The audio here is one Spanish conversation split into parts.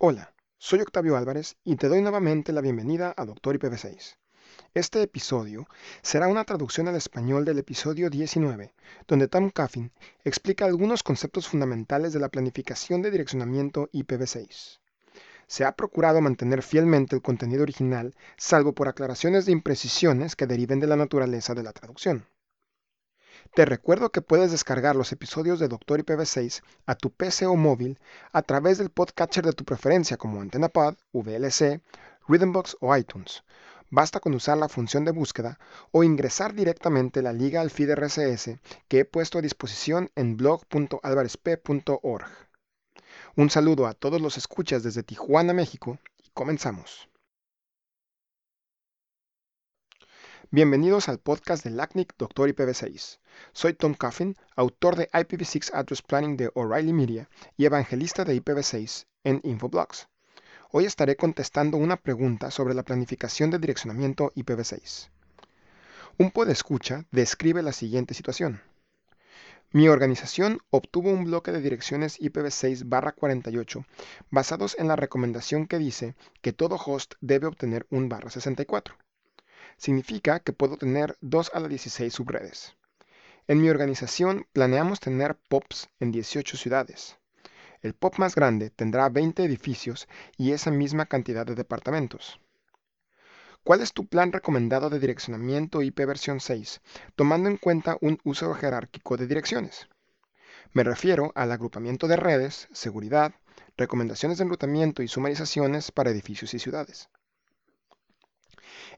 Hola, soy Octavio Álvarez y te doy nuevamente la bienvenida a Doctor IPv6. Este episodio será una traducción al español del episodio 19, donde Tom Coffin explica algunos conceptos fundamentales de la planificación de direccionamiento IPv6. Se ha procurado mantener fielmente el contenido original, salvo por aclaraciones de imprecisiones que deriven de la naturaleza de la traducción. Te recuerdo que puedes descargar los episodios de Doctor IPv6 a tu PC o móvil a través del podcatcher de tu preferencia como AntennaPod, VLC, Rhythmbox o iTunes. Basta con usar la función de búsqueda o ingresar directamente la liga al feed RSS que he puesto a disposición en blog.alvarezp.org. Un saludo a todos los escuchas desde Tijuana, México, y comenzamos. Bienvenidos al podcast de LACNIC Doctor IPv6. Soy Tom Coffin, autor de IPv6 Address Planning de O'Reilly Media y evangelista de IPv6 en Infoblogs. Hoy estaré contestando una pregunta sobre la planificación de direccionamiento IPv6. Un podescucha describe la siguiente situación. Mi organización obtuvo un bloque de direcciones IPv6-48 basados en la recomendación que dice que todo host debe obtener un barra 64. Significa que puedo tener 2 a la 16 subredes. En mi organización planeamos tener POPs en 18 ciudades. El POP más grande tendrá 20 edificios y esa misma cantidad de departamentos. ¿Cuál es tu plan recomendado de direccionamiento IP versión 6, tomando en cuenta un uso jerárquico de direcciones? Me refiero al agrupamiento de redes, seguridad, recomendaciones de enrutamiento y sumarizaciones para edificios y ciudades.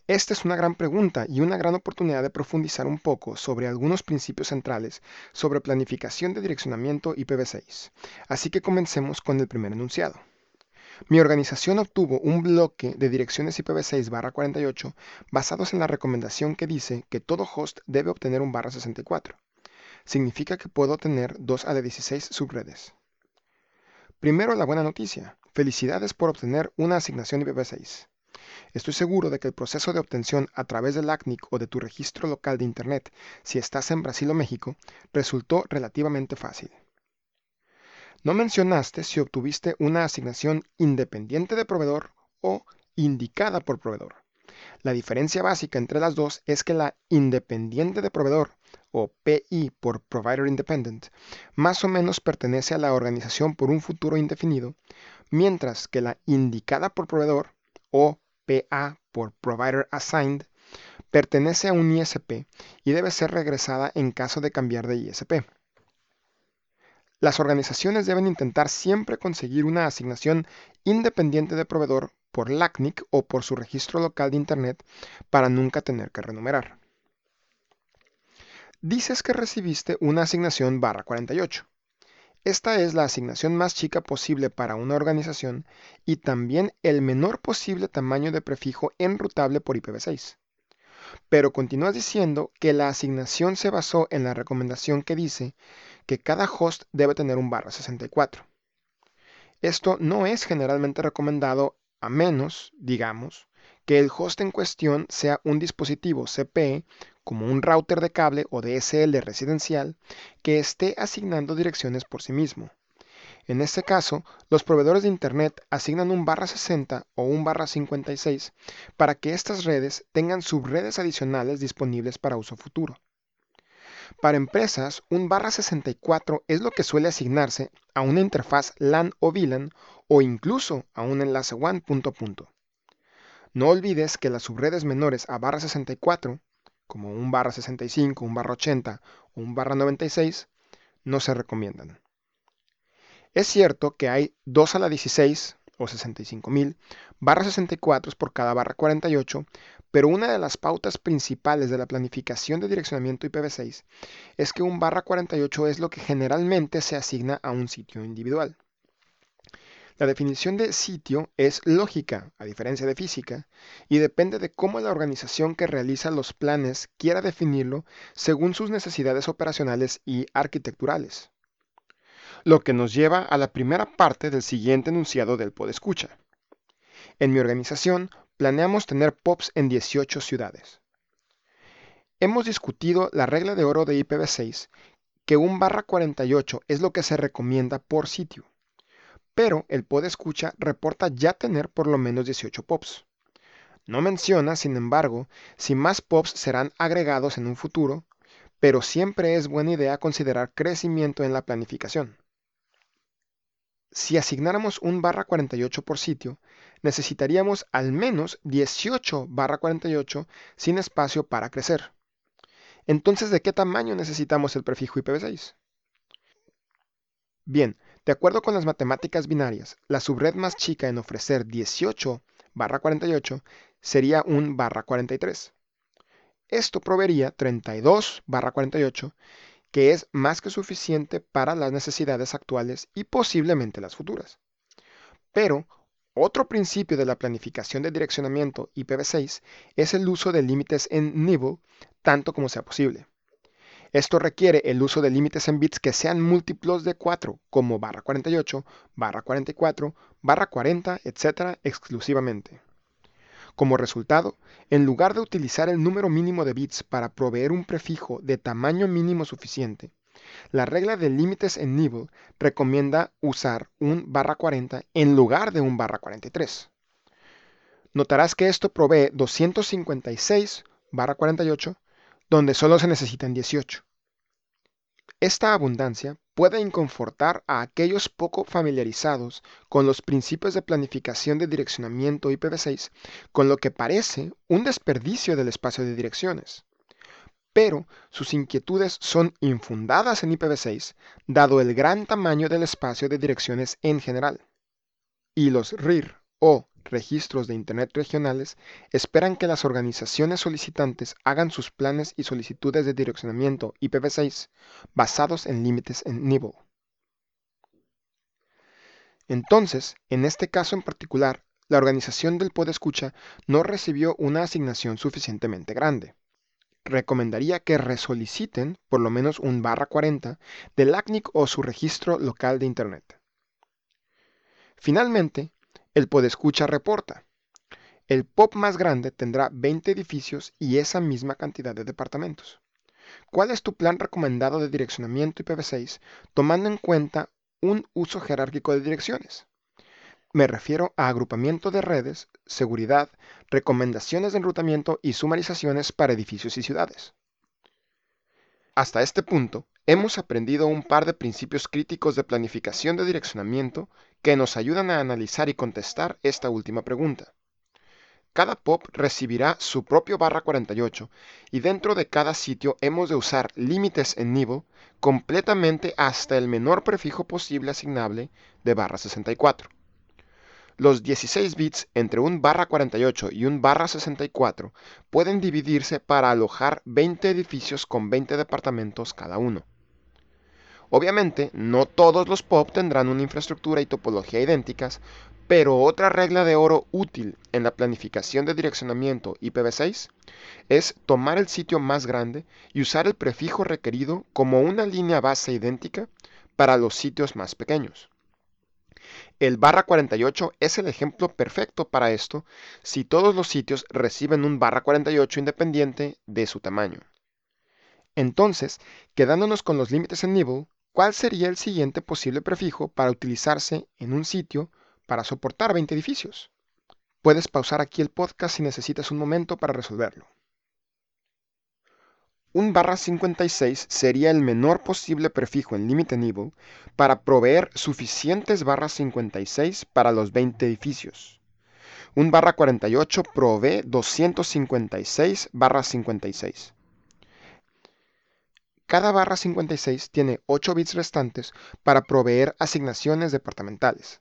Esta es una gran pregunta y una gran oportunidad de profundizar un poco sobre algunos principios centrales sobre planificación de direccionamiento IPv6. Así que comencemos con el primer enunciado. Mi organización obtuvo un bloque de direcciones IPv6-48 basados en la recomendación que dice que todo host debe obtener un barra 64. Significa que puedo tener 2 a la 16 subredes. Primero la buena noticia. Felicidades por obtener una asignación IPv6. Estoy seguro de que el proceso de obtención a través del ACNIC o de tu registro local de Internet, si estás en Brasil o México, resultó relativamente fácil. No mencionaste si obtuviste una asignación independiente de proveedor o indicada por proveedor. La diferencia básica entre las dos es que la independiente de proveedor, o PI por Provider Independent, más o menos pertenece a la organización por un futuro indefinido, mientras que la indicada por proveedor, o PA por Provider Assigned pertenece a un ISP y debe ser regresada en caso de cambiar de ISP. Las organizaciones deben intentar siempre conseguir una asignación independiente de proveedor por LACNIC o por su registro local de Internet para nunca tener que renumerar. Dices que recibiste una asignación barra 48. Esta es la asignación más chica posible para una organización y también el menor posible tamaño de prefijo enrutable por IPv6. Pero continúas diciendo que la asignación se basó en la recomendación que dice que cada host debe tener un barra 64. Esto no es generalmente recomendado a menos, digamos, que el host en cuestión sea un dispositivo CPE como un router de cable o DSL residencial que esté asignando direcciones por sí mismo. En este caso, los proveedores de Internet asignan un barra 60 o un barra 56 para que estas redes tengan subredes adicionales disponibles para uso futuro. Para empresas, un barra 64 es lo que suele asignarse a una interfaz LAN o VLAN o incluso a un enlace WAN punto punto. No olvides que las subredes menores a barra 64, como un barra 65, un barra 80 o un barra 96, no se recomiendan. Es cierto que hay 2 a la 16 o 65.000 barra 64 por cada barra 48, pero una de las pautas principales de la planificación de direccionamiento IPv6 es que un barra 48 es lo que generalmente se asigna a un sitio individual. La definición de sitio es lógica, a diferencia de física, y depende de cómo la organización que realiza los planes quiera definirlo según sus necesidades operacionales y arquitecturales. Lo que nos lleva a la primera parte del siguiente enunciado del podescucha. En mi organización planeamos tener POPs en 18 ciudades. Hemos discutido la regla de oro de IPv6, que un barra 48 es lo que se recomienda por sitio. Pero el escucha reporta ya tener por lo menos 18 POPs. No menciona, sin embargo, si más POPs serán agregados en un futuro, pero siempre es buena idea considerar crecimiento en la planificación. Si asignáramos un barra 48 por sitio, necesitaríamos al menos 18 barra 48 sin espacio para crecer. Entonces, ¿de qué tamaño necesitamos el prefijo IPv6? Bien, de acuerdo con las matemáticas binarias, la subred más chica en ofrecer 18 barra 48 sería un barra 43. Esto proveería 32 barra 48 que es más que suficiente para las necesidades actuales y posiblemente las futuras. Pero otro principio de la planificación de direccionamiento IPv6 es el uso de límites en nibble tanto como sea posible. Esto requiere el uso de límites en bits que sean múltiplos de 4, como barra 48, barra 44, barra 40, etc. exclusivamente. Como resultado, en lugar de utilizar el número mínimo de bits para proveer un prefijo de tamaño mínimo suficiente, la regla de límites en nibble recomienda usar un barra 40 en lugar de un barra 43. Notarás que esto provee 256 barra 48, donde solo se necesitan 18. Esta abundancia puede inconfortar a aquellos poco familiarizados con los principios de planificación de direccionamiento IPv6, con lo que parece un desperdicio del espacio de direcciones. Pero sus inquietudes son infundadas en IPv6, dado el gran tamaño del espacio de direcciones en general. Y los RIR o registros de Internet regionales esperan que las organizaciones solicitantes hagan sus planes y solicitudes de direccionamiento IPv6 basados en límites en Nibble. Entonces, en este caso en particular, la organización del Escucha no recibió una asignación suficientemente grande. Recomendaría que resoliciten por lo menos un barra 40 del ACNIC o su registro local de Internet. Finalmente, el Podescucha reporta. El POP más grande tendrá 20 edificios y esa misma cantidad de departamentos. ¿Cuál es tu plan recomendado de direccionamiento IPv6 tomando en cuenta un uso jerárquico de direcciones? Me refiero a agrupamiento de redes, seguridad, recomendaciones de enrutamiento y sumarizaciones para edificios y ciudades. Hasta este punto, hemos aprendido un par de principios críticos de planificación de direccionamiento que nos ayudan a analizar y contestar esta última pregunta. Cada POP recibirá su propio barra 48 y dentro de cada sitio hemos de usar límites en nivel completamente hasta el menor prefijo posible asignable de barra 64. Los 16 bits entre un barra 48 y un barra 64 pueden dividirse para alojar 20 edificios con 20 departamentos cada uno. Obviamente, no todos los POP tendrán una infraestructura y topología idénticas, pero otra regla de oro útil en la planificación de direccionamiento IPv6 es tomar el sitio más grande y usar el prefijo requerido como una línea base idéntica para los sitios más pequeños. El barra 48 es el ejemplo perfecto para esto si todos los sitios reciben un barra 48 independiente de su tamaño. Entonces, quedándonos con los límites en nivel, ¿Cuál sería el siguiente posible prefijo para utilizarse en un sitio para soportar 20 edificios? Puedes pausar aquí el podcast si necesitas un momento para resolverlo. Un barra 56 sería el menor posible prefijo en límite nivel para proveer suficientes barras 56 para los 20 edificios. Un barra 48 provee 256 barras 56. Cada barra 56 tiene 8 bits restantes para proveer asignaciones departamentales.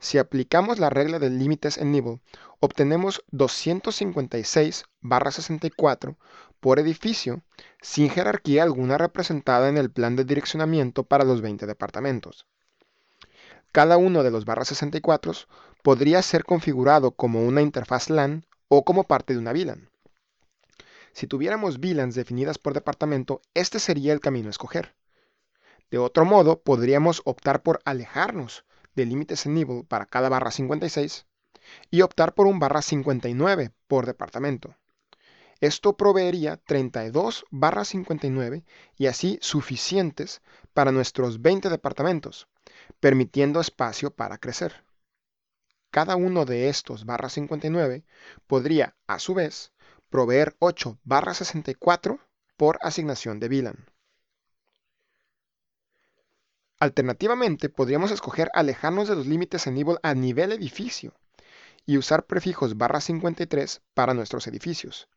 Si aplicamos la regla de límites en nivel, obtenemos 256 barra 64 por edificio sin jerarquía alguna representada en el plan de direccionamiento para los 20 departamentos. Cada uno de los barra 64 podría ser configurado como una interfaz LAN o como parte de una VLAN. Si tuviéramos VLANs definidas por departamento, este sería el camino a escoger. De otro modo, podríamos optar por alejarnos de límites en nivel para cada barra 56 y optar por un barra 59 por departamento. Esto proveería 32 barra 59 y así suficientes para nuestros 20 departamentos, permitiendo espacio para crecer. Cada uno de estos barra 59 podría, a su vez, proveer 8 barra 64 por asignación de VLAN. Alternativamente, podríamos escoger alejarnos de los límites en nivel a nivel edificio y usar prefijos barra 53 para nuestros edificios.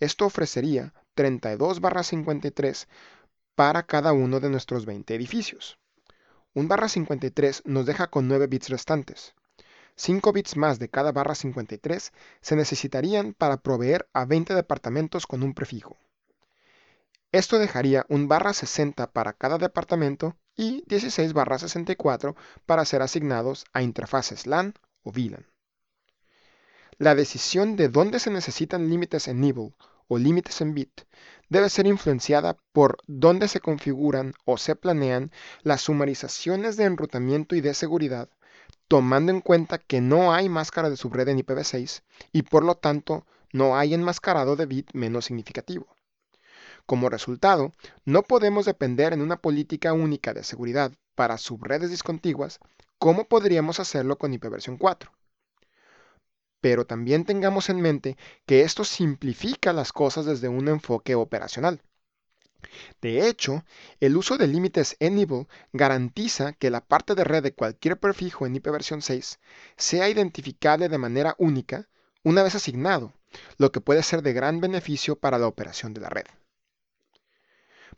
Esto ofrecería 32 barra 53 para cada uno de nuestros 20 edificios. Un barra 53 nos deja con 9 bits restantes. 5 bits más de cada barra 53 se necesitarían para proveer a 20 departamentos con un prefijo. Esto dejaría un barra 60 para cada departamento y 16 barra 64 para ser asignados a interfaces LAN o VLAN. La decisión de dónde se necesitan límites en nibble o límites en bit debe ser influenciada por dónde se configuran o se planean las sumarizaciones de enrutamiento y de seguridad, tomando en cuenta que no hay máscara de subred en IPv6 y por lo tanto no hay enmascarado de bit menos significativo. Como resultado, no podemos depender en una política única de seguridad para subredes discontiguas como podríamos hacerlo con IPv 4. Pero también tengamos en mente que esto simplifica las cosas desde un enfoque operacional. De hecho, el uso de límites enable garantiza que la parte de red de cualquier prefijo en IPv 6 sea identificable de manera única una vez asignado, lo que puede ser de gran beneficio para la operación de la red.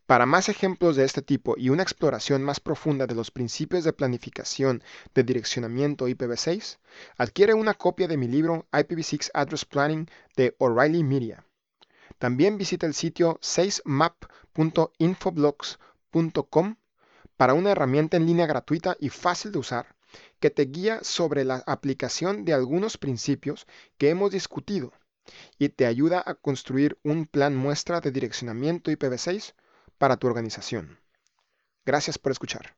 Para más ejemplos de este tipo y una exploración más profunda de los principios de planificación de direccionamiento IPv6, adquiere una copia de mi libro IPv6 Address Planning de O'Reilly Media. También visita el sitio 6map.infoblogs.com para una herramienta en línea gratuita y fácil de usar que te guía sobre la aplicación de algunos principios que hemos discutido y te ayuda a construir un plan muestra de direccionamiento IPv6 para tu organización. Gracias por escuchar.